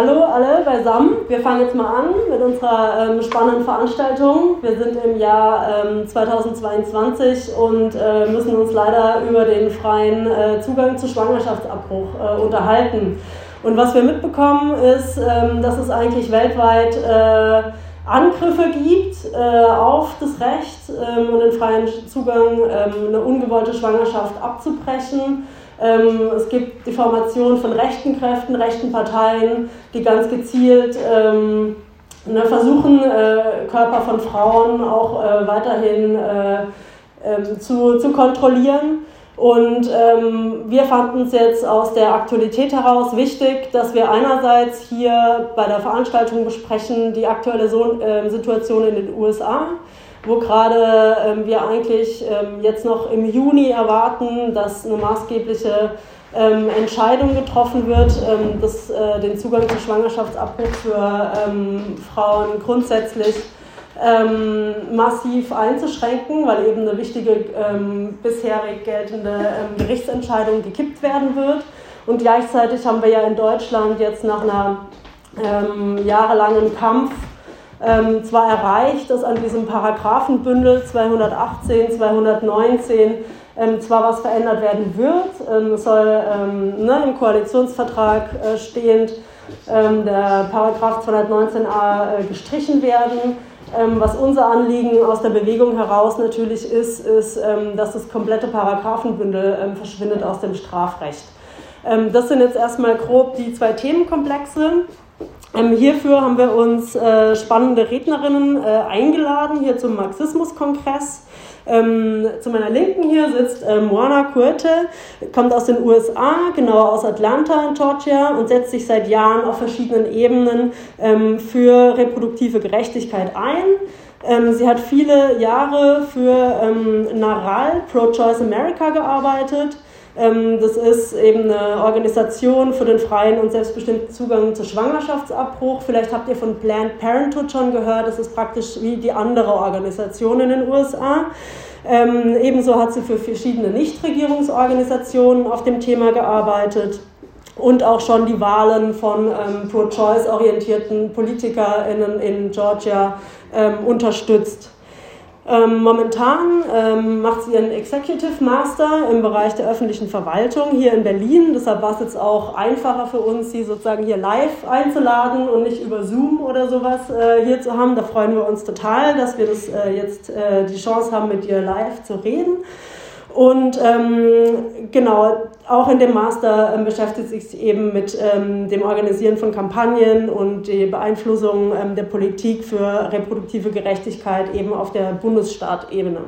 hallo alle beisammen. Wir fangen jetzt mal an mit unserer ähm, spannenden Veranstaltung. Wir sind im Jahr ähm, 2022 und äh, müssen uns leider über den freien äh, Zugang zu Schwangerschaftsabbruch äh, unterhalten. Und was wir mitbekommen ist, ähm, dass es eigentlich weltweit äh, Angriffe gibt äh, auf das Recht ähm, und den freien Zugang, ähm, eine ungewollte Schwangerschaft abzubrechen. Ähm, es gibt die Formation von rechten Kräften, rechten Parteien, die ganz gezielt ähm, ne, versuchen, äh, Körper von Frauen auch äh, weiterhin äh, ähm, zu, zu kontrollieren. Und ähm, wir fanden es jetzt aus der Aktualität heraus wichtig, dass wir einerseits hier bei der Veranstaltung besprechen die aktuelle so äh, Situation in den USA wo gerade ähm, wir eigentlich ähm, jetzt noch im Juni erwarten, dass eine maßgebliche ähm, Entscheidung getroffen wird, ähm, dass äh, den Zugang zum Schwangerschaftsabbruch für ähm, Frauen grundsätzlich ähm, massiv einzuschränken, weil eben eine wichtige bisherig geltende Gerichtsentscheidung gekippt werden wird. Und gleichzeitig haben wir ja in Deutschland jetzt nach einer jahrelangen Kampf ähm, zwar erreicht, dass an diesem Paragraphenbündel 218, 219 ähm, zwar was verändert werden wird, ähm, soll ähm, ne, im Koalitionsvertrag äh, stehend ähm, der Paragraph 219a äh, gestrichen werden. Ähm, was unser Anliegen aus der Bewegung heraus natürlich ist, ist, dass das komplette Paragraphenbündel verschwindet aus dem Strafrecht. das sind jetzt erstmal grob die zwei Themenkomplexe. Ähm, hierfür haben wir uns äh, spannende Rednerinnen äh, eingeladen, hier zum Marxismuskongress. Ähm, zu meiner Linken hier sitzt äh, Moana Kurte, kommt aus den USA, genauer aus Atlanta in Georgia und setzt sich seit Jahren auf verschiedenen Ebenen ähm, für reproduktive Gerechtigkeit ein. Ähm, sie hat viele Jahre für ähm, NARAL, Pro-Choice America, gearbeitet das ist eben eine Organisation für den freien und selbstbestimmten Zugang zu Schwangerschaftsabbruch. Vielleicht habt ihr von Planned Parenthood schon gehört. Das ist praktisch wie die andere Organisation in den USA. Ähm, ebenso hat sie für verschiedene Nichtregierungsorganisationen auf dem Thema gearbeitet und auch schon die Wahlen von ähm, pro-choice orientierten PolitikerInnen in Georgia ähm, unterstützt. Ähm, momentan ähm, macht sie ihren Executive Master im Bereich der öffentlichen Verwaltung hier in Berlin. Deshalb war es jetzt auch einfacher für uns, sie sozusagen hier live einzuladen und nicht über Zoom oder sowas äh, hier zu haben. Da freuen wir uns total, dass wir das äh, jetzt äh, die Chance haben, mit ihr live zu reden. Und ähm, genau, auch in dem Master ähm, beschäftigt sich eben mit ähm, dem Organisieren von Kampagnen und die Beeinflussung ähm, der Politik für reproduktive Gerechtigkeit eben auf der Bundesstaatebene.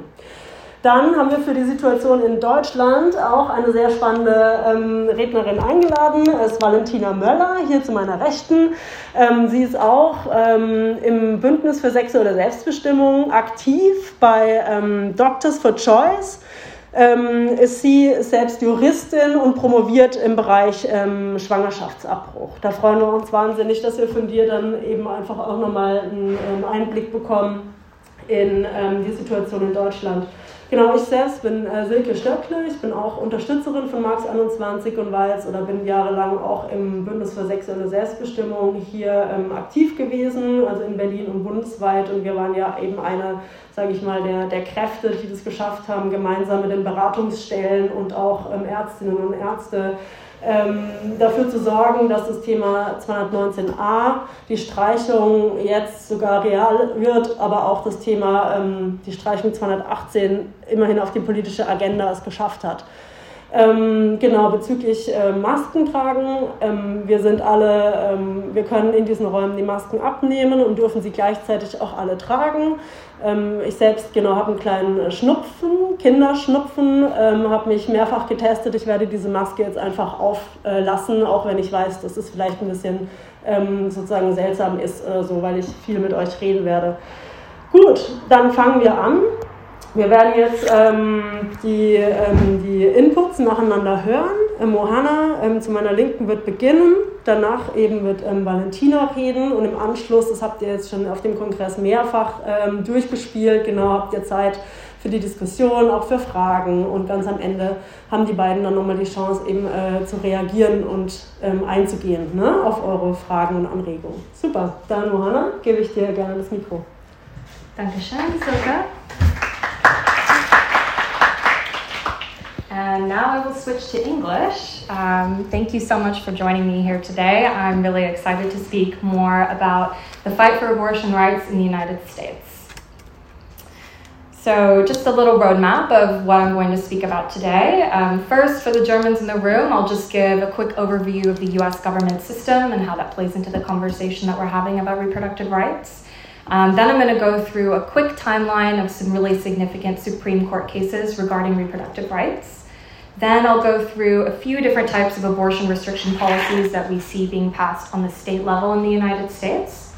Dann haben wir für die Situation in Deutschland auch eine sehr spannende ähm, Rednerin eingeladen. Ist Valentina Möller, hier zu meiner Rechten. Ähm, sie ist auch ähm, im Bündnis für sexuelle Selbstbestimmung aktiv bei ähm, Doctors for Choice ist sie selbst Juristin und promoviert im Bereich ähm, Schwangerschaftsabbruch. Da freuen wir uns wahnsinnig, dass wir von dir dann eben einfach auch nochmal einen ähm, Einblick bekommen in ähm, die Situation in Deutschland. Genau, ich selbst bin äh, Silke Stöckle, ich bin auch Unterstützerin von Marx 21 und Walz oder bin jahrelang auch im Bündnis für sexuelle Selbstbestimmung hier ähm, aktiv gewesen, also in Berlin und bundesweit. Und wir waren ja eben eine, sage ich mal, der, der Kräfte, die das geschafft haben, gemeinsam mit den Beratungsstellen und auch ähm, Ärztinnen und Ärzte dafür zu sorgen, dass das Thema 219a, die Streichung jetzt sogar real wird, aber auch das Thema, ähm, die Streichung 218 immerhin auf die politische Agenda es geschafft hat. Ähm, genau, bezüglich äh, Masken tragen. Ähm, wir sind alle, ähm, wir können in diesen Räumen die Masken abnehmen und dürfen sie gleichzeitig auch alle tragen. Ähm, ich selbst genau habe einen kleinen Schnupfen, Kinderschnupfen, ähm, habe mich mehrfach getestet. Ich werde diese Maske jetzt einfach auflassen, auch wenn ich weiß, dass es vielleicht ein bisschen ähm, sozusagen seltsam ist, äh, so, weil ich viel mit euch reden werde. Gut, dann fangen wir an. Wir werden jetzt ähm, die, ähm, die Inputs nacheinander hören. Ähm, Mohana ähm, zu meiner Linken wird beginnen, danach eben wird ähm, Valentina reden und im Anschluss, das habt ihr jetzt schon auf dem Kongress mehrfach ähm, durchgespielt, genau habt ihr Zeit für die Diskussion, auch für Fragen. Und ganz am Ende haben die beiden dann nochmal die Chance, eben äh, zu reagieren und einzugehen ne, auf eure Fragen und Anregungen. Super, dann Johanna, gebe ich dir gerne das Mikro. Dankeschön, Silke. And now I will switch to English. Um, thank you so much for joining me here today. I'm really excited to speak more about the fight for abortion rights in the United States. So, just a little roadmap of what I'm going to speak about today. Um, first, for the Germans in the room, I'll just give a quick overview of the US government system and how that plays into the conversation that we're having about reproductive rights. Um, then I'm going to go through a quick timeline of some really significant Supreme Court cases regarding reproductive rights. Then I'll go through a few different types of abortion restriction policies that we see being passed on the state level in the United States.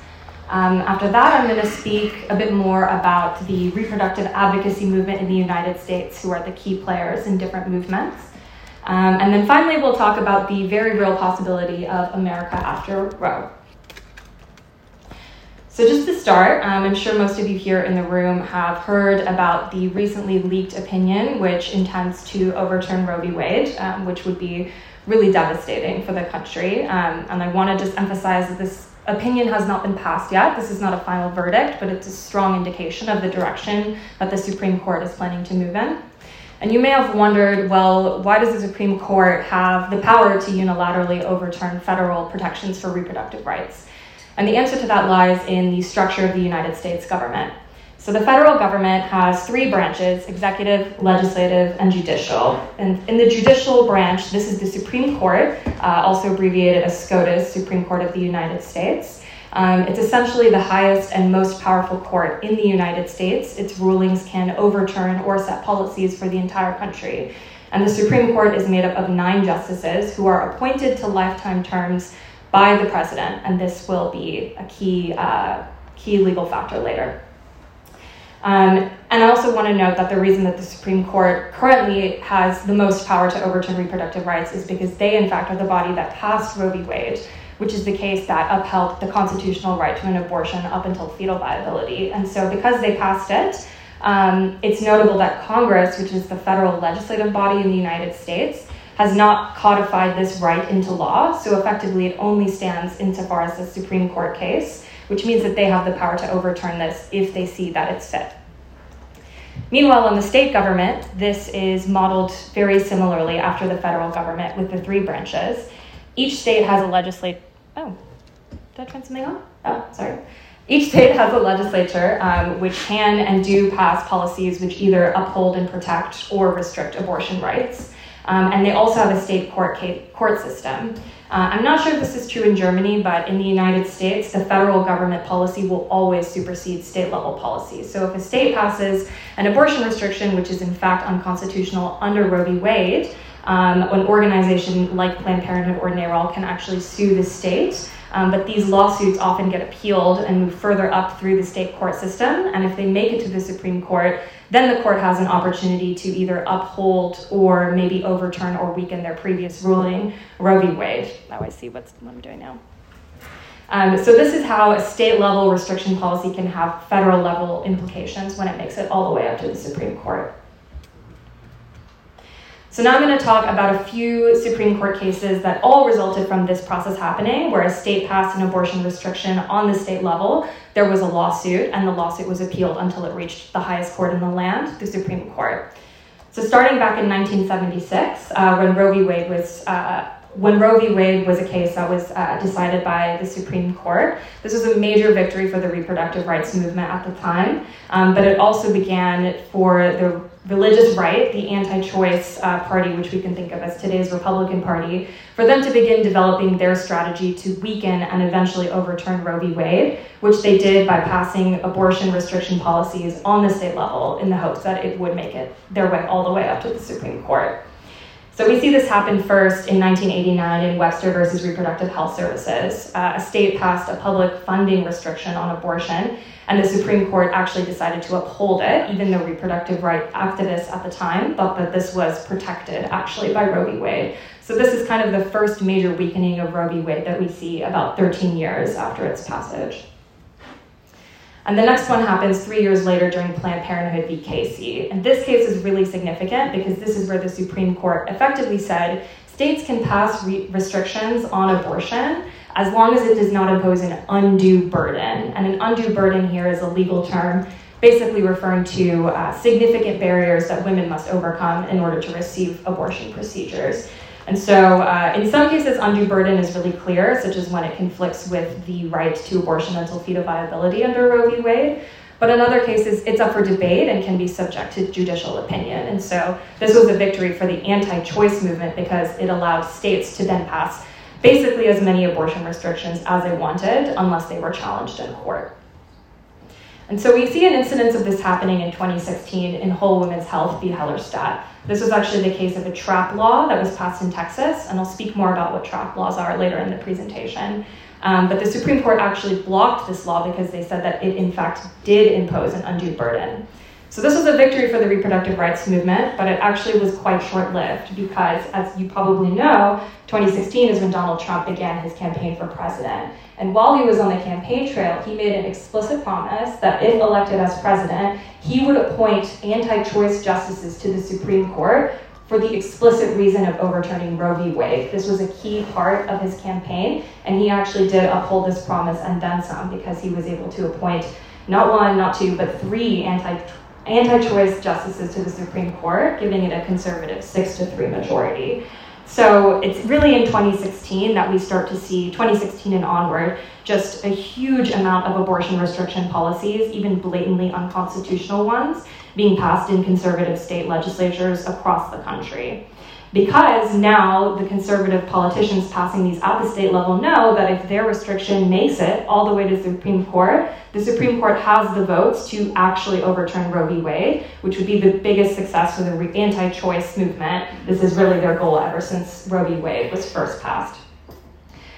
Um, after that, I'm going to speak a bit more about the reproductive advocacy movement in the United States, who are the key players in different movements. Um, and then finally, we'll talk about the very real possibility of America after Roe. So, just to start, um, I'm sure most of you here in the room have heard about the recently leaked opinion, which intends to overturn Roe v. Wade, um, which would be really devastating for the country. Um, and I want to just emphasize that this opinion has not been passed yet. This is not a final verdict, but it's a strong indication of the direction that the Supreme Court is planning to move in. And you may have wondered well, why does the Supreme Court have the power to unilaterally overturn federal protections for reproductive rights? And the answer to that lies in the structure of the United States government. So the federal government has three branches executive, legislative, and judicial. And in the judicial branch, this is the Supreme Court, uh, also abbreviated as SCOTUS, Supreme Court of the United States. Um, it's essentially the highest and most powerful court in the United States. Its rulings can overturn or set policies for the entire country. And the Supreme Court is made up of nine justices who are appointed to lifetime terms by the president, and this will be a key, uh, key legal factor later. Um, and I also want to note that the reason that the Supreme Court currently has the most power to overturn reproductive rights is because they, in fact, are the body that passed Roe v. Wade, which is the case that upheld the constitutional right to an abortion up until fetal viability. And so, because they passed it, um, it's notable that Congress, which is the federal legislative body in the United States, has not codified this right into law, so effectively it only stands insofar as the Supreme Court case, which means that they have the power to overturn this if they see that it's fit. Meanwhile, in the state government, this is modeled very similarly after the federal government with the three branches. Each state has a legislature. Oh, did I turn something on? Oh, sorry. Each state has a legislature um, which can and do pass policies which either uphold and protect or restrict abortion rights. Um, and they also have a state court, court system. Uh, I'm not sure if this is true in Germany, but in the United States, the federal government policy will always supersede state level policy. So if a state passes an abortion restriction, which is in fact unconstitutional under Roe v. Wade, um, an organization like Planned Parenthood or NARAL can actually sue the state. Um, but these lawsuits often get appealed and move further up through the state court system. And if they make it to the Supreme Court, then the court has an opportunity to either uphold or maybe overturn or weaken their previous ruling, Roe v. Wade. Now I see what's, what I'm doing now. Um, so this is how a state level restriction policy can have federal level implications when it makes it all the way up to the Supreme Court. So now I'm going to talk about a few Supreme Court cases that all resulted from this process happening, where a state passed an abortion restriction on the state level. There was a lawsuit, and the lawsuit was appealed until it reached the highest court in the land, the Supreme Court. So starting back in 1976, uh, when Roe v. Wade was uh, when Roe v. Wade was a case that was uh, decided by the Supreme Court, this was a major victory for the reproductive rights movement at the time, um, but it also began for the religious right, the anti choice uh, party, which we can think of as today's Republican Party, for them to begin developing their strategy to weaken and eventually overturn Roe v. Wade, which they did by passing abortion restriction policies on the state level in the hopes that it would make it their way all the way up to the Supreme Court. So we see this happen first in 1989 in Webster versus Reproductive Health Services. Uh, a state passed a public funding restriction on abortion, and the Supreme Court actually decided to uphold it, even though reproductive right activists at the time thought that this was protected actually by Roe v. Wade. So this is kind of the first major weakening of Roe v. Wade that we see about 13 years after its passage. And the next one happens three years later during Planned Parenthood v. Casey. And this case is really significant because this is where the Supreme Court effectively said states can pass re- restrictions on abortion as long as it does not impose an undue burden. And an undue burden here is a legal term basically referring to uh, significant barriers that women must overcome in order to receive abortion procedures. And so, uh, in some cases, undue burden is really clear, such as when it conflicts with the right to abortion until fetal viability under Roe v. Wade. But in other cases, it's up for debate and can be subject to judicial opinion. And so, this was a victory for the anti choice movement because it allowed states to then pass basically as many abortion restrictions as they wanted, unless they were challenged in court. And so we see an incidence of this happening in 2016 in Whole Women's Health v. Hellerstedt. This was actually the case of a trap law that was passed in Texas, and I'll speak more about what trap laws are later in the presentation. Um, but the Supreme Court actually blocked this law because they said that it, in fact, did impose an undue burden. So this was a victory for the reproductive rights movement, but it actually was quite short-lived because, as you probably know, 2016 is when Donald Trump began his campaign for president. And while he was on the campaign trail, he made an explicit promise that if elected as president, he would appoint anti-choice justices to the Supreme Court for the explicit reason of overturning Roe v. Wade. This was a key part of his campaign, and he actually did uphold this promise and then some because he was able to appoint not one, not two, but three anti anti-choice justices to the Supreme Court, giving it a conservative six to three majority. So it's really in 2016 that we start to see, 2016 and onward, just a huge amount of abortion restriction policies, even blatantly unconstitutional ones, being passed in conservative state legislatures across the country because now the conservative politicians passing these at the state level know that if their restriction makes it all the way to the Supreme Court, the Supreme Court has the votes to actually overturn Roe v. Wade, which would be the biggest success for the anti choice movement. This is really their goal ever since Roe v. Wade was first passed.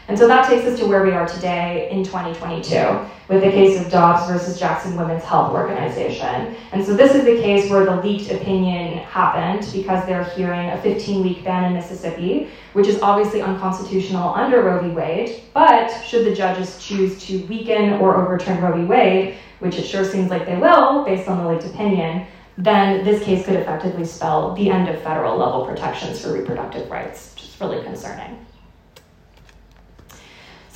And so that takes us to where we are today in 2022 with the case of Dobbs versus Jackson Women's Health Organization. And so this is the case where the leaked opinion happened because they're hearing a 15 week ban in Mississippi, which is obviously unconstitutional under Roe v. Wade. But should the judges choose to weaken or overturn Roe v. Wade, which it sure seems like they will based on the leaked opinion, then this case could effectively spell the end of federal level protections for reproductive rights, which is really concerning.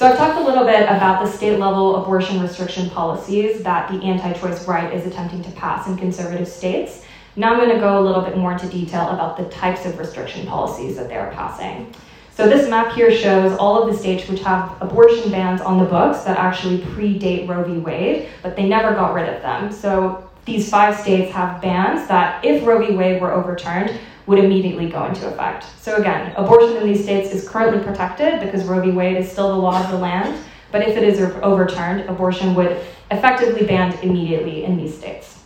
So I've talked a little bit about the state level abortion restriction policies that the anti-choice right is attempting to pass in conservative states. Now I'm going to go a little bit more into detail about the types of restriction policies that they are passing. So this map here shows all of the states which have abortion bans on the books that actually predate Roe v. Wade, but they never got rid of them. So these five states have bans that, if Roe v. Wade were overturned, would immediately go into effect. So again, abortion in these states is currently protected because Roe v. Wade is still the law of the land, but if it is overturned, abortion would effectively banned immediately in these states.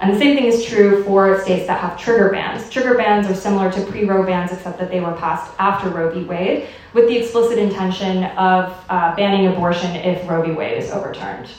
And the same thing is true for states that have trigger bans. Trigger bans are similar to pre Roe bans, except that they were passed after Roe v. Wade, with the explicit intention of uh, banning abortion if Roe v. Wade is overturned.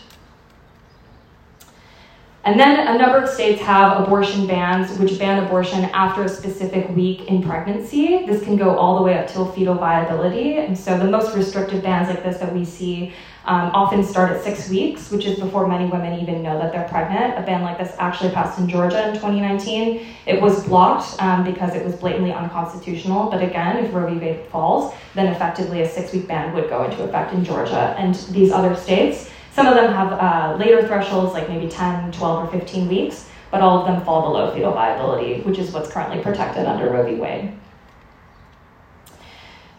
And then a number of states have abortion bans, which ban abortion after a specific week in pregnancy. This can go all the way up till fetal viability. And so the most restrictive bans like this that we see um, often start at six weeks, which is before many women even know that they're pregnant. A ban like this actually passed in Georgia in 2019. It was blocked um, because it was blatantly unconstitutional. But again, if Roe v. Wade falls, then effectively a six week ban would go into effect in Georgia and these other states. Some of them have uh, later thresholds, like maybe 10, 12, or 15 weeks, but all of them fall below fetal viability, which is what's currently protected under Roe v. Wade.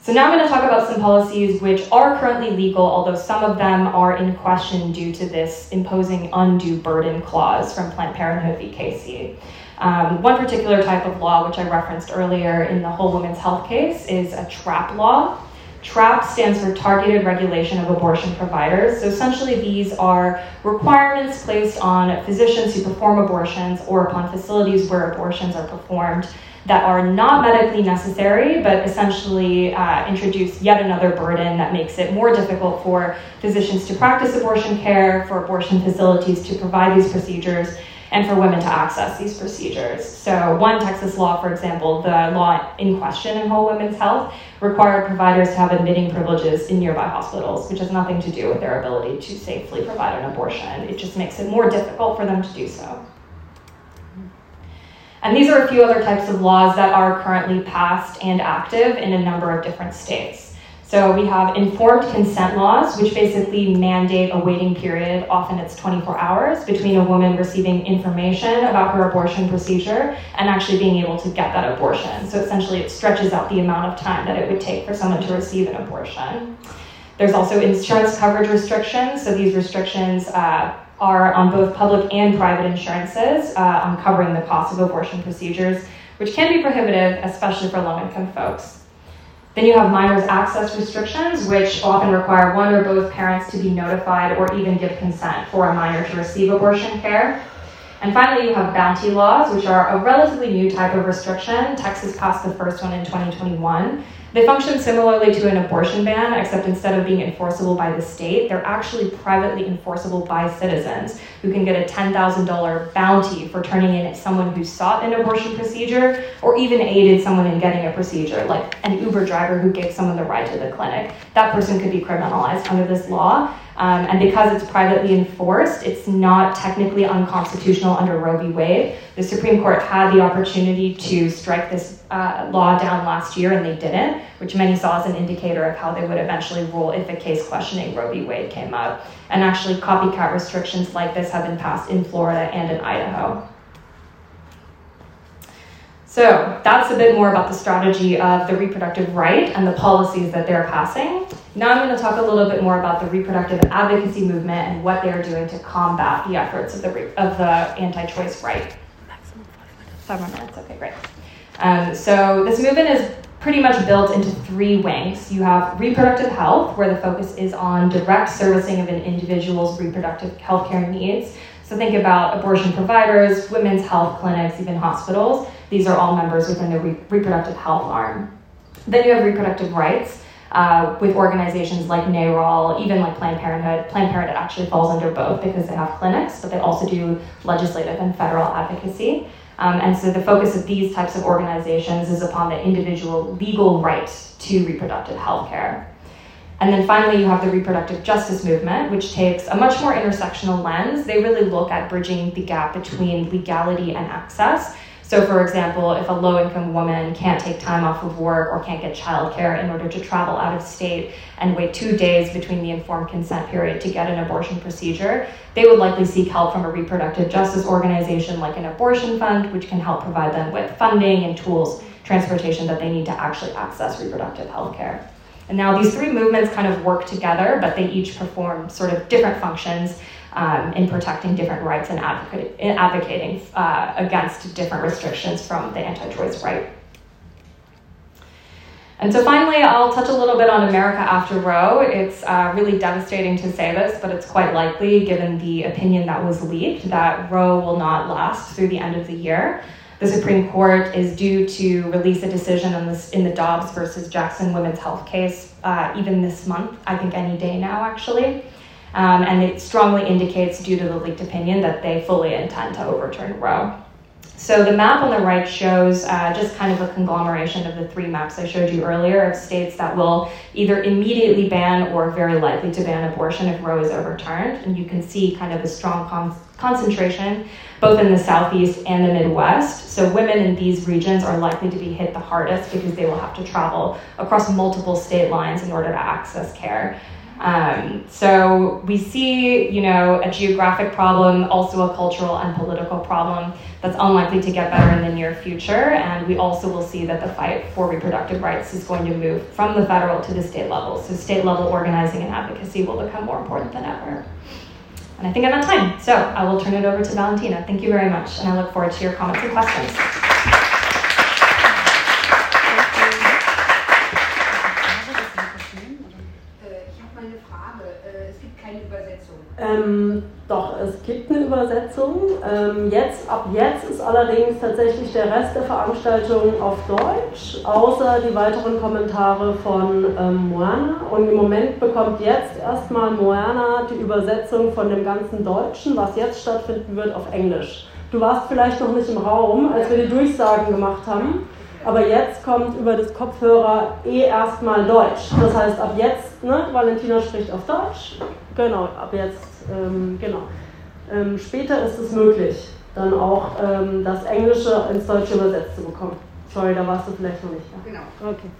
So now I'm going to talk about some policies which are currently legal, although some of them are in question due to this imposing undue burden clause from Planned Parenthood v. Casey. Um, one particular type of law, which I referenced earlier in the Whole Women's Health case, is a TRAP law. TRAP stands for Targeted Regulation of Abortion Providers. So essentially, these are requirements placed on physicians who perform abortions or upon facilities where abortions are performed that are not medically necessary, but essentially uh, introduce yet another burden that makes it more difficult for physicians to practice abortion care, for abortion facilities to provide these procedures, and for women to access these procedures. So, one Texas law, for example, the law in question in Whole Women's Health, required providers to have admitting privileges in nearby hospitals, which has nothing to do with their ability to safely provide an abortion. It just makes it more difficult for them to do so. And these are a few other types of laws that are currently passed and active in a number of different states. So we have informed consent laws, which basically mandate a waiting period, often it's 24 hours, between a woman receiving information about her abortion procedure and actually being able to get that abortion. So essentially, it stretches out the amount of time that it would take for someone to receive an abortion. There's also insurance coverage restrictions. So these restrictions uh, are on both public and private insurances uh, on covering the cost of abortion procedures, which can be prohibitive, especially for low income folks. Then you have minors access restrictions, which often require one or both parents to be notified or even give consent for a minor to receive abortion care. And finally, you have bounty laws, which are a relatively new type of restriction. Texas passed the first one in 2021. They function similarly to an abortion ban, except instead of being enforceable by the state, they're actually privately enforceable by citizens who can get a $10,000 bounty for turning in someone who sought an abortion procedure or even aided someone in getting a procedure, like an Uber driver who gave someone the ride to the clinic. That person could be criminalized under this law. Um, and because it's privately enforced, it's not technically unconstitutional under Roe v. Wade. The Supreme Court had the opportunity to strike this uh, law down last year, and they didn't, which many saw as an indicator of how they would eventually rule if a case questioning Roe v. Wade came up. And actually, copycat restrictions like this have been passed in Florida and in Idaho. So that's a bit more about the strategy of the reproductive right and the policies that they're passing. Now I'm going to talk a little bit more about the reproductive advocacy movement and what they are doing to combat the efforts of the, of the anti-choice right. Five more minutes, okay, great. Um, so this movement is pretty much built into three wings. You have reproductive health, where the focus is on direct servicing of an individual's reproductive healthcare needs. So think about abortion providers, women's health clinics, even hospitals. These are all members within the re- reproductive health arm. Then you have reproductive rights. Uh, with organizations like NARAL, even like Planned Parenthood. Planned Parenthood actually falls under both because they have clinics, but they also do legislative and federal advocacy. Um, and so the focus of these types of organizations is upon the individual legal right to reproductive health care. And then finally, you have the reproductive justice movement, which takes a much more intersectional lens. They really look at bridging the gap between legality and access. So, for example, if a low income woman can't take time off of work or can't get childcare in order to travel out of state and wait two days between the informed consent period to get an abortion procedure, they would likely seek help from a reproductive justice organization like an abortion fund, which can help provide them with funding and tools, transportation that they need to actually access reproductive health care. And now these three movements kind of work together, but they each perform sort of different functions um, in protecting different rights and advocating uh, against different restrictions from the anti choice right. And so finally, I'll touch a little bit on America after Roe. It's uh, really devastating to say this, but it's quite likely, given the opinion that was leaked, that Roe will not last through the end of the year. The Supreme Court is due to release a decision on this in the Dobbs versus Jackson women's health case uh, even this month, I think any day now, actually. Um, and it strongly indicates, due to the leaked opinion, that they fully intend to overturn Roe. So the map on the right shows uh, just kind of a conglomeration of the three maps I showed you earlier of states that will either immediately ban or very likely to ban abortion if Roe is overturned. And you can see kind of a strong con- concentration both in the southeast and the Midwest. So women in these regions are likely to be hit the hardest because they will have to travel across multiple state lines in order to access care. Um, so we see, you know, a geographic problem, also a cultural and political problem that's unlikely to get better in the near future. And we also will see that the fight for reproductive rights is going to move from the federal to the state level. So state level organizing and advocacy will become more important than ever. And I think I'm at time, so I will turn it over to Valentina. Thank you very much, and I look forward to your comments and questions. Ähm, doch, es gibt eine Übersetzung. Ähm, jetzt, ab jetzt ist allerdings tatsächlich der Rest der Veranstaltung auf Deutsch, außer die weiteren Kommentare von ähm, Moana. Und im Moment bekommt jetzt erstmal Moana die Übersetzung von dem ganzen Deutschen, was jetzt stattfinden wird, auf Englisch. Du warst vielleicht noch nicht im Raum, als wir die Durchsagen gemacht haben, aber jetzt kommt über das Kopfhörer eh erstmal Deutsch. Das heißt, ab jetzt, ne, Valentina spricht auf Deutsch, genau, ab jetzt, ähm, genau. Ähm, später ist es möglich, dann auch ähm, das Englische ins Deutsche übersetzt zu bekommen. Sorry, da warst du vielleicht noch nicht da. Genau. Okay.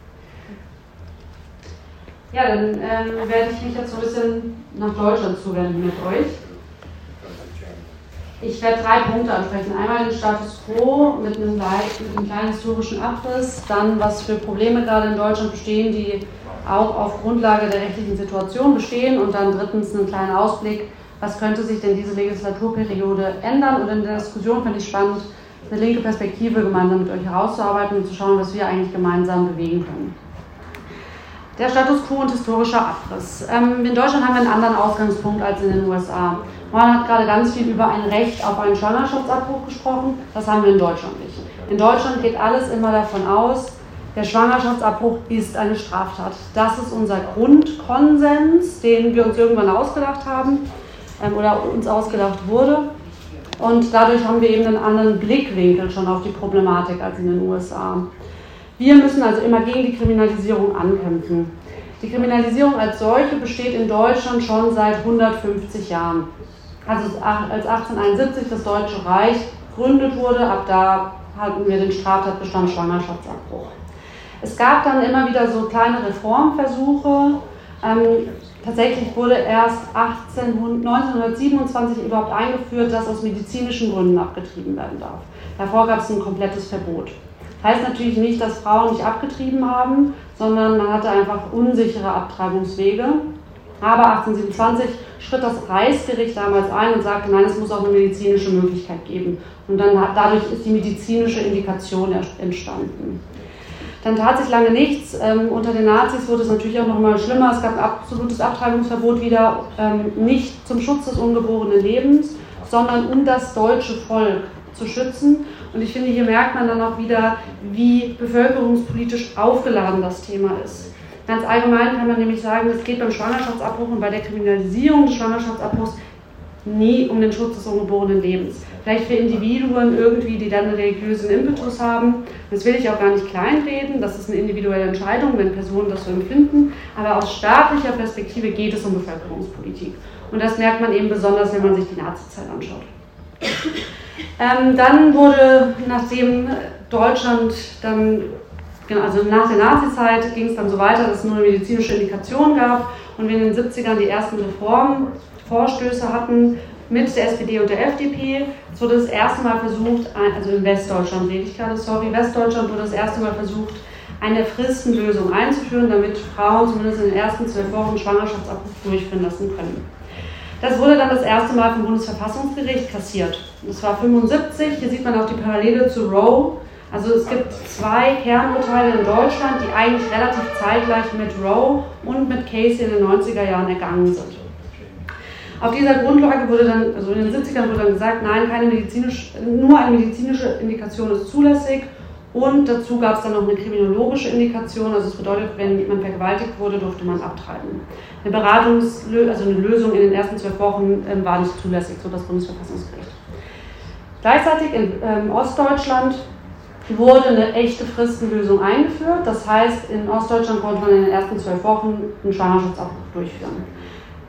Ja, dann ähm, werde ich mich jetzt so ein bisschen nach Deutschland zuwenden mit euch. Ich werde drei Punkte ansprechen. Einmal den Status quo mit einem, mit einem kleinen historischen Abriss, dann was für Probleme gerade in Deutschland bestehen, die auch auf Grundlage der rechtlichen Situation bestehen und dann drittens einen kleinen Ausblick, was könnte sich denn diese Legislaturperiode ändern und in der Diskussion finde ich spannend, eine linke Perspektive gemeinsam mit euch herauszuarbeiten und zu schauen, was wir eigentlich gemeinsam bewegen können. Der Status quo und historischer Abriss. Ähm, in Deutschland haben wir einen anderen Ausgangspunkt als in den USA. Man hat gerade ganz viel über ein Recht auf einen Schwangerschaftsabbruch gesprochen. Das haben wir in Deutschland nicht. In Deutschland geht alles immer davon aus, der Schwangerschaftsabbruch ist eine Straftat. Das ist unser Grundkonsens, den wir uns irgendwann ausgedacht haben ähm, oder uns ausgedacht wurde. Und dadurch haben wir eben einen anderen Blickwinkel schon auf die Problematik als in den USA. Wir müssen also immer gegen die Kriminalisierung ankämpfen. Die Kriminalisierung als solche besteht in Deutschland schon seit 150 Jahren. Also als 1871 das Deutsche Reich gegründet wurde, ab da hatten wir den Straftatbestand Schwangerschaftsabbruch. Es gab dann immer wieder so kleine Reformversuche. Ähm, tatsächlich wurde erst 18, 1927 überhaupt eingeführt, dass aus medizinischen Gründen abgetrieben werden darf. Davor gab es ein komplettes Verbot. Heißt natürlich nicht, dass Frauen nicht abgetrieben haben, sondern man hatte einfach unsichere Abtreibungswege. Aber 1827 schritt das Reichsgericht damals ein und sagte, nein, es muss auch eine medizinische Möglichkeit geben. Und dann dadurch ist die medizinische Indikation entstanden. Dann tat sich lange nichts. Ähm, unter den Nazis wurde es natürlich auch noch mal schlimmer. Es gab ein absolutes Abtreibungsverbot wieder, ähm, nicht zum Schutz des ungeborenen Lebens, sondern um das deutsche Volk zu schützen. Und ich finde, hier merkt man dann auch wieder, wie bevölkerungspolitisch aufgeladen das Thema ist. Ganz allgemein kann man nämlich sagen, es geht beim Schwangerschaftsabbruch und bei der Kriminalisierung des Schwangerschaftsabbruchs nie um den Schutz des ungeborenen Lebens. Vielleicht für Individuen irgendwie, die dann einen religiösen Impetus haben. Das will ich auch gar nicht kleinreden. Das ist eine individuelle Entscheidung, wenn Personen das so empfinden. Aber aus staatlicher Perspektive geht es um Bevölkerungspolitik. Und das merkt man eben besonders, wenn man sich die Nazizeit anschaut. Ähm, dann wurde, nachdem Deutschland dann, genau, also nach der Nazizeit ging es dann so weiter, dass es nur eine medizinische Indikation gab und wir in den 70ern die ersten Reformvorstöße hatten mit der SPD und der FDP. Es wurde das erste Mal versucht, also in Westdeutschland rede ich gerade, sorry, Westdeutschland wurde das erste Mal versucht, eine Fristenlösung einzuführen, damit Frauen zumindest in den ersten zwölf Wochen Schwangerschaftsabbruch durchführen lassen können. Das wurde dann das erste Mal vom Bundesverfassungsgericht kassiert. Das war 75. Hier sieht man auch die Parallele zu Roe. Also es gibt zwei Kernurteile in Deutschland, die eigentlich relativ zeitgleich mit Roe und mit Casey in den 90er Jahren ergangen sind. Auf dieser Grundlage wurde dann, also in den 70ern wurde dann gesagt, nein, keine medizinisch, nur eine medizinische Indikation ist zulässig und dazu gab es dann noch eine kriminologische Indikation, also das bedeutet, wenn jemand vergewaltigt wurde, durfte man abtreiben. Eine Beratungslösung, also eine Lösung in den ersten zwölf Wochen ähm, war nicht zulässig, so das Bundesverfassungsgericht. Gleichzeitig in ähm, Ostdeutschland wurde eine echte Fristenlösung eingeführt. Das heißt, in Ostdeutschland konnte man in den ersten zwölf Wochen einen Schwangerschaftsabbruch durchführen.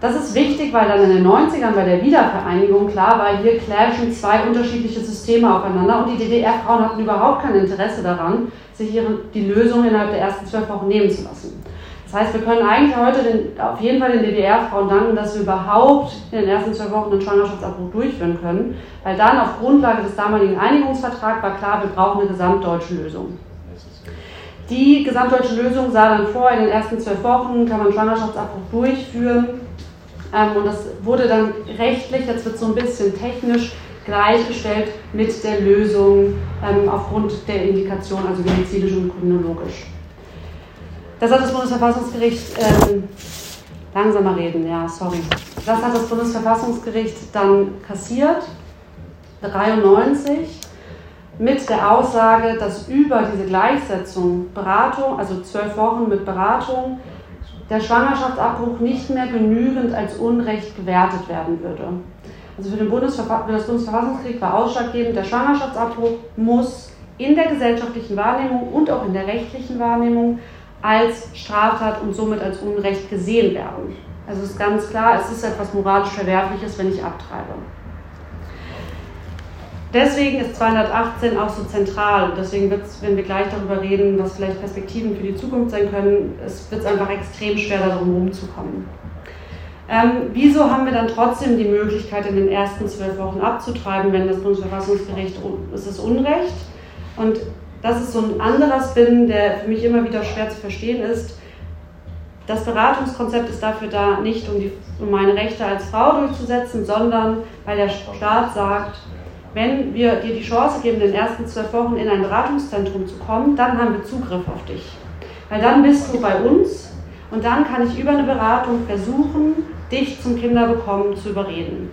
Das ist wichtig, weil dann in den 90ern bei der Wiedervereinigung klar war, hier clashen zwei unterschiedliche Systeme aufeinander und die DDR-Frauen hatten überhaupt kein Interesse daran, sich ihre, die Lösung innerhalb der ersten zwölf Wochen nehmen zu lassen. Das heißt, wir können eigentlich heute den, auf jeden Fall den DDR-Frauen danken, dass wir überhaupt in den ersten zwölf Wochen einen Schwangerschaftsabbruch durchführen können, weil dann auf Grundlage des damaligen Einigungsvertrags war klar, wir brauchen eine gesamtdeutsche Lösung. Die gesamtdeutsche Lösung sah dann vor, in den ersten zwölf Wochen kann man Schwangerschaftsabbruch durchführen und das wurde dann rechtlich, jetzt wird so ein bisschen technisch, gleichgestellt mit der Lösung ähm, aufgrund der Indikation, also medizinisch und chronologisch. Das hat das Bundesverfassungsgericht, ähm, langsamer reden, ja, sorry. Das hat das Bundesverfassungsgericht dann kassiert, 93, mit der Aussage, dass über diese Gleichsetzung Beratung, also zwölf Wochen mit Beratung, der Schwangerschaftsabbruch nicht mehr genügend als Unrecht gewertet werden würde. Also für, den Bundesverfa für das Bundesverfassungsgericht war ausschlaggebend, der Schwangerschaftsabbruch muss in der gesellschaftlichen Wahrnehmung und auch in der rechtlichen Wahrnehmung als Straftat und somit als Unrecht gesehen werden. Also es ist ganz klar, es ist etwas moralisch Verwerfliches, wenn ich abtreibe. Deswegen ist 218 auch so zentral. Deswegen wird es, wenn wir gleich darüber reden, was vielleicht Perspektiven für die Zukunft sein können, es wird einfach extrem schwer, darum rumzukommen. Ähm, wieso haben wir dann trotzdem die Möglichkeit, in den ersten zwölf Wochen abzutreiben, wenn das Bundesverfassungsgericht, es ist Unrecht? Und das ist so ein anderer Spin, der für mich immer wieder schwer zu verstehen ist. Das Beratungskonzept ist dafür da, nicht um, die, um meine Rechte als Frau durchzusetzen, sondern weil der Staat sagt, wenn wir dir die Chance geben, in den ersten zwölf Wochen in ein Beratungszentrum zu kommen, dann haben wir Zugriff auf dich. Weil dann bist du bei uns und dann kann ich über eine Beratung versuchen, dich zum Kinderbekommen zu überreden.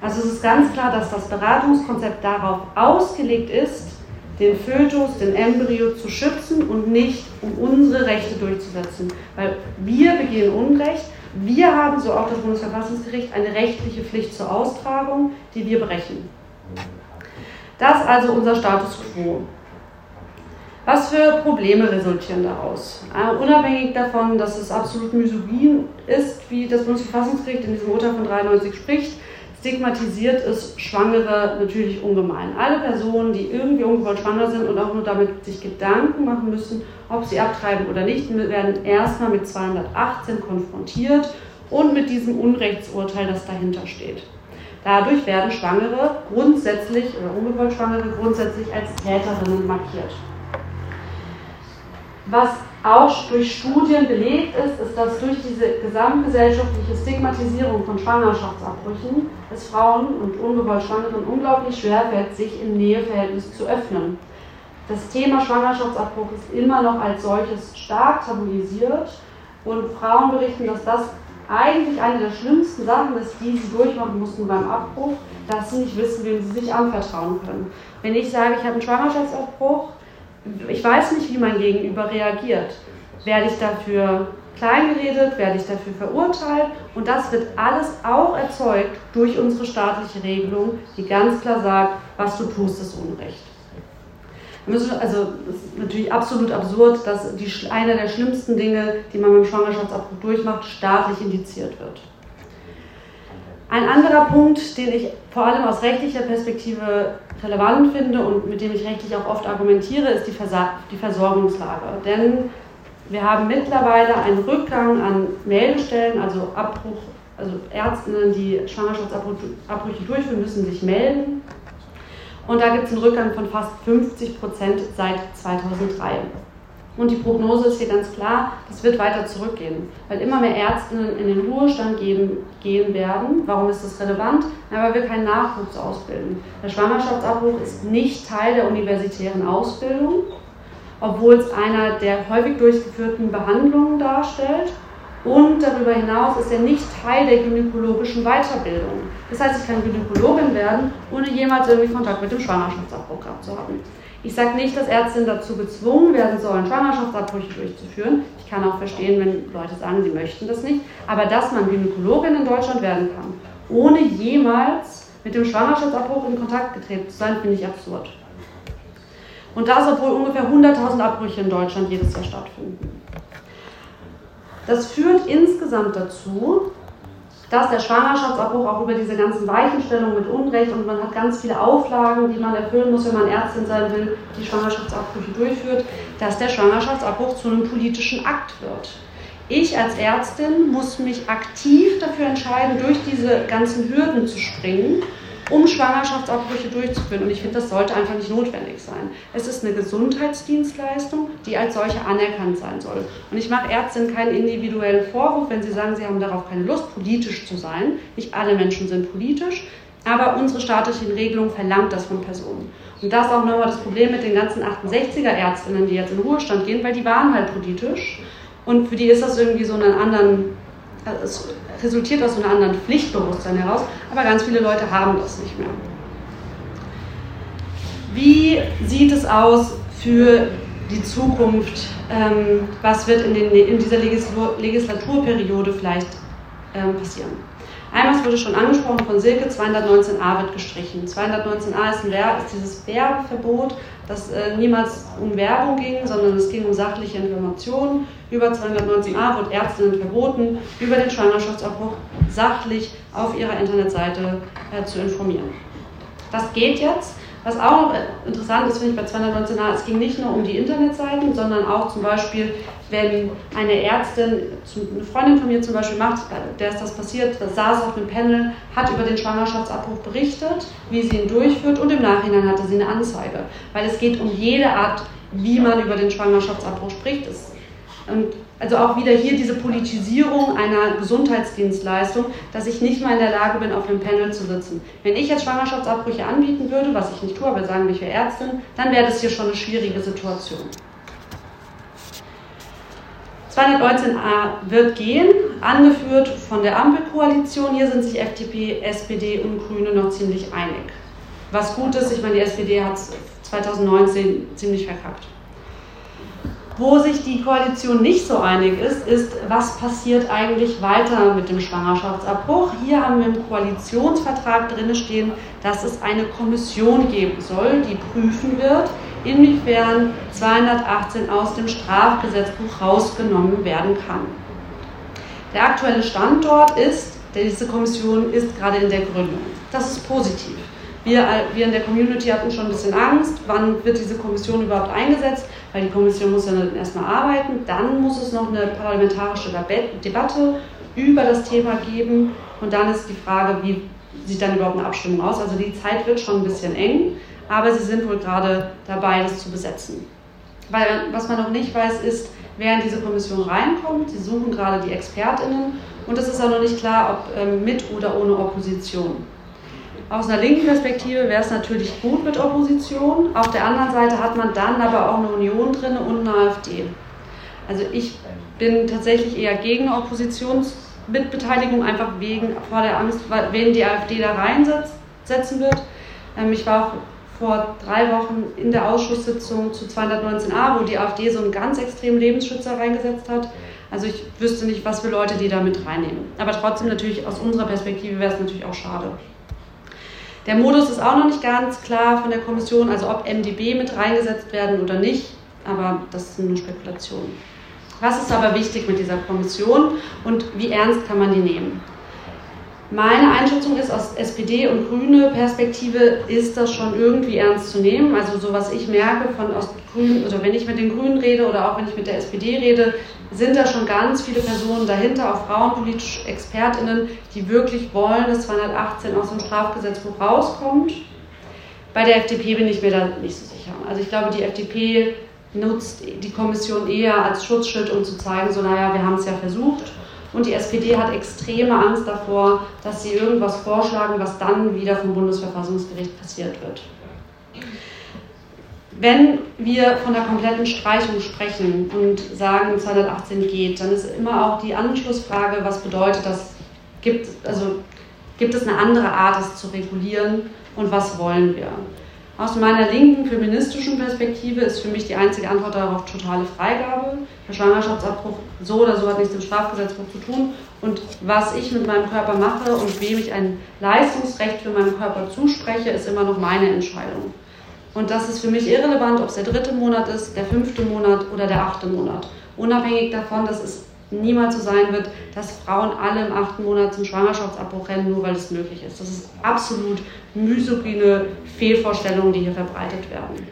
Also es ist ganz klar, dass das Beratungskonzept darauf ausgelegt ist, den Fötus, den Embryo zu schützen und nicht um unsere Rechte durchzusetzen. Weil wir begehen Unrecht, wir haben, so auch das Bundesverfassungsgericht, eine rechtliche Pflicht zur Austragung, die wir brechen. Das also unser Status quo. Was für Probleme resultieren daraus? Uh, unabhängig davon, dass es absolut misogyn ist, wie das Bundesverfassungsgericht in diesem Urteil von 93 spricht, stigmatisiert es Schwangere natürlich ungemein. Alle Personen, die irgendwie ungewollt schwanger sind und auch nur damit sich Gedanken machen müssen, ob sie abtreiben oder nicht, werden erstmal mit 218 konfrontiert und mit diesem Unrechtsurteil, das dahinter steht. Dadurch werden Schwangere grundsätzlich oder ungewollt Schwangere grundsätzlich als Täterinnen markiert. Was auch durch Studien belegt ist, ist, dass durch diese gesamtgesellschaftliche Stigmatisierung von Schwangerschaftsabbrüchen es Frauen und ungewollt Schwangeren unglaublich schwer fällt, sich im Näheverhältnis zu öffnen. Das Thema Schwangerschaftsabbruch ist immer noch als solches stark tabuisiert und Frauen berichten, dass das eigentlich eine der schlimmsten Sachen ist, die sie durchmachen mussten beim Abbruch, dass sie nicht wissen, wem sie sich anvertrauen können. Wenn ich sage, ich habe einen Schwangerschaftsabbruch, ich weiß nicht, wie mein Gegenüber reagiert. Werde ich dafür kleingeredet, werde ich dafür verurteilt und das wird alles auch erzeugt durch unsere staatliche Regelung, die ganz klar sagt, was du tust, ist Unrecht. Also es ist natürlich absolut absurd, dass die, einer der schlimmsten Dinge, die man dem Schwangerschaftsabbruch durchmacht, staatlich indiziert wird. Ein anderer Punkt, den ich vor allem aus rechtlicher Perspektive relevant finde und mit dem ich rechtlich auch oft argumentiere, ist die, Versa die Versorgungslage. Denn wir haben mittlerweile einen Rückgang an Meldestellen, also Abbruch, also Ärztinnen, die Schwangerschaftsabbrüche durchführen, müssen sich melden. Und da gibt es einen Rückgang von fast 50 Prozent seit 2003. Und die Prognose ist hier ganz klar, das wird weiter zurückgehen, weil immer mehr Ärztinnen in den Ruhestand gehen, gehen werden. Warum ist das relevant? Na, weil wir keinen Nachwuchs ausbilden. Der Schwangerschaftsabbruch ist nicht Teil der universitären Ausbildung, obwohl es einer der häufig durchgeführten Behandlungen darstellt. Und darüber hinaus ist er nicht Teil der gynäkologischen Weiterbildung. Das heißt, ich kann Gynäkologin werden, ohne jemals irgendwie Kontakt mit dem Schwangerschaftsabbruch gehabt zu haben. Ich sage nicht, dass Ärztinnen dazu gezwungen werden sollen, Schwangerschaftsabbrüche durchzuführen. Ich kann auch verstehen, wenn Leute sagen, sie möchten das nicht. Aber dass man Gynäkologin in Deutschland werden kann, ohne jemals mit dem Schwangerschaftsabbruch in Kontakt getreten zu sein, finde ich absurd. Und das, obwohl ungefähr 100.000 Abbrüche in Deutschland jedes Jahr stattfinden. Das führt insgesamt dazu, dass der Schwangerschaftsabbruch auch über diese ganzen Weichenstellungen mit Unrecht und man hat ganz viele Auflagen, die man erfüllen muss, wenn man Ärztin sein will, die Schwangerschaftsabbrüche durchführt, dass der Schwangerschaftsabbruch zu einem politischen Akt wird. Ich als Ärztin muss mich aktiv dafür entscheiden, durch diese ganzen Hürden zu springen um Schwangerschaftsabbrüche durchzuführen. Und ich finde, das sollte einfach nicht notwendig sein. Es ist eine Gesundheitsdienstleistung, die als solche anerkannt sein soll. Und ich mache Ärztinnen keinen individuellen Vorwurf, wenn sie sagen, sie haben darauf keine Lust, politisch zu sein. Nicht alle Menschen sind politisch, aber unsere staatliche Regelung verlangt das von Personen. Und das ist auch nochmal das Problem mit den ganzen 68er Ärztinnen, die jetzt in Ruhestand gehen, weil die waren halt politisch. Und für die ist das irgendwie so einen anderen es resultiert aus einem anderen Pflichtbewusstsein heraus, aber ganz viele Leute haben das nicht mehr. Wie sieht es aus für die Zukunft? Ähm, was wird in, den, in dieser Legislaturperiode vielleicht ähm, passieren. Einmal wurde schon angesprochen von Silke, 219a wird gestrichen. 219a ist, ein ist dieses Werbeverbot, das äh, niemals um Werbung ging, sondern es ging um sachliche Informationen. Über 219a wird Ärztinnen verboten, über den Schwangerschaftsabbruch sachlich auf ihrer Internetseite äh, zu informieren. Das geht jetzt. Was auch noch interessant ist, finde ich bei 219a, es ging nicht nur um die Internetseiten, sondern auch zum Beispiel, wenn eine Ärztin, eine Freundin von mir zum Beispiel macht, der ist das passiert, saß auf einem Panel, hat über den Schwangerschaftsabbruch berichtet, wie sie ihn durchführt und im Nachhinein hatte sie eine Anzeige. Weil es geht um jede Art, wie man über den Schwangerschaftsabbruch spricht. Und also auch wieder hier diese Politisierung einer Gesundheitsdienstleistung, dass ich nicht mal in der Lage bin, auf einem Panel zu sitzen. Wenn ich jetzt Schwangerschaftsabbrüche anbieten würde, was ich nicht tue, aber sagen wir, ich wäre Ärztin, dann wäre das hier schon eine schwierige Situation. 219a wird gehen, angeführt von der Ampelkoalition. Hier sind sich FDP, SPD und Grüne noch ziemlich einig. Was gut ist, ich meine, die SPD hat es 2019 ziemlich verkackt. Wo sich die Koalition nicht so einig ist, ist, was passiert eigentlich weiter mit dem Schwangerschaftsabbruch. Hier haben wir im Koalitionsvertrag drin stehen, dass es eine Kommission geben soll, die prüfen wird, inwiefern 218 aus dem Strafgesetzbuch rausgenommen werden kann. Der aktuelle Standort ist, diese Kommission ist gerade in der Gründung. Das ist positiv. Wir, wir in der Community hatten schon ein bisschen Angst, wann wird diese Kommission überhaupt eingesetzt, weil die Kommission muss ja erstmal arbeiten, dann muss es noch eine parlamentarische Debatte über das Thema geben und dann ist die Frage, wie sieht dann überhaupt eine Abstimmung aus. Also die Zeit wird schon ein bisschen eng, aber sie sind wohl gerade dabei, das zu besetzen. Weil was man noch nicht weiß, ist, wer in diese Kommission reinkommt. Sie suchen gerade die ExpertInnen und es ist auch noch nicht klar, ob ähm, mit oder ohne Opposition. Aus einer linken Perspektive wäre es natürlich gut mit Opposition. Auf der anderen Seite hat man dann aber auch eine Union drin und eine AfD. Also ich bin tatsächlich eher gegen Oppositionsmitbeteiligung, einfach wegen vor der Angst, wen die AfD da reinsetzen wird. Ähm, ich war auch vor drei Wochen in der Ausschusssitzung zu 219a, wo die AfD so einen ganz extremen Lebensschützer reingesetzt hat. Also ich wüsste nicht, was für Leute die da mit reinnehmen. Aber trotzdem natürlich aus unserer Perspektive wäre es natürlich auch schade. Der Modus ist auch noch nicht ganz klar von der Kommission, also ob MDB mit reingesetzt werden oder nicht, aber das ist eine Spekulation. Was ist aber wichtig mit dieser Kommission und wie ernst kann man die nehmen? Meine Einschätzung ist, aus SPD und Grüne Perspektive ist das schon irgendwie ernst zu nehmen. Also so was ich merke von aus Grünen, oder wenn ich mit den Grünen rede oder auch wenn ich mit der SPD rede, sind da schon ganz viele Personen dahinter, auch frauenpolitische ExpertInnen, die wirklich wollen, dass 218 aus dem Strafgesetzbuch rauskommt. Bei der FDP bin ich mir da nicht so sicher. Also ich glaube, die FDP nutzt die Kommission eher als Schutzschild, um zu zeigen, so naja, wir haben es ja versucht. Und die SPD hat extreme Angst davor, dass sie irgendwas vorschlagen, was dann wieder vom Bundesverfassungsgericht passiert wird. Wenn wir von der kompletten Streichung sprechen und sagen, 218 geht, dann ist immer auch die Anschlussfrage, was bedeutet das? Gibt, also, gibt es eine andere Art, es zu regulieren und was wollen wir? Aus meiner linken feministischen Perspektive ist für mich die einzige Antwort darauf totale Freigabe. Der Schwangerschaftsabbruch so oder so hat nichts mit dem Strafgesetzbuch zu tun. Und was ich mit meinem Körper mache und wem ich ein Leistungsrecht für meinen Körper zuspreche, ist immer noch meine Entscheidung. Und das ist für mich irrelevant, ob es der dritte Monat ist, der fünfte Monat oder der achte Monat. Unabhängig davon, dass es niemals so sein wird, dass Frauen alle im achten Monat zum Schwangerschaftsabbruch rennen, nur weil es möglich ist. Das ist absolut misogyne Fehlvorstellungen, die hier verbreitet werden.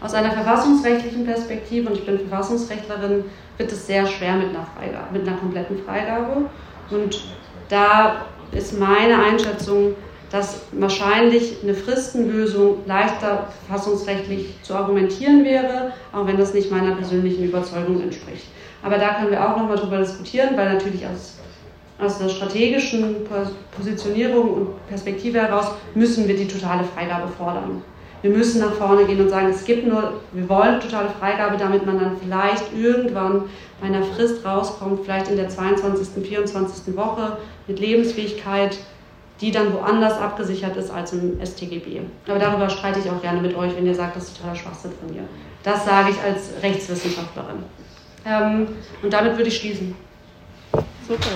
Aus einer verfassungsrechtlichen Perspektive, und ich bin Verfassungsrechtlerin, wird es sehr schwer mit einer, Freigabe, mit einer kompletten Freigabe. Und da ist meine Einschätzung, dass wahrscheinlich eine Fristenlösung leichter verfassungsrechtlich zu argumentieren wäre, auch wenn das nicht meiner persönlichen Überzeugung entspricht. Aber da können wir auch nochmal drüber diskutieren, weil natürlich aus, aus der strategischen Positionierung und Perspektive heraus müssen wir die totale Freigabe fordern. Wir müssen nach vorne gehen und sagen, es gibt nur, wir wollen totale Freigabe, damit man dann vielleicht irgendwann bei einer Frist rauskommt, vielleicht in der 22., 24. Woche mit Lebensfähigkeit, die dann woanders abgesichert ist als im StGB. Aber darüber streite ich auch gerne mit euch, wenn ihr sagt, das ist totaler Schwachsinn von mir. Das sage ich als Rechtswissenschaftlerin. Ähm, und damit würde ich schließen. Super.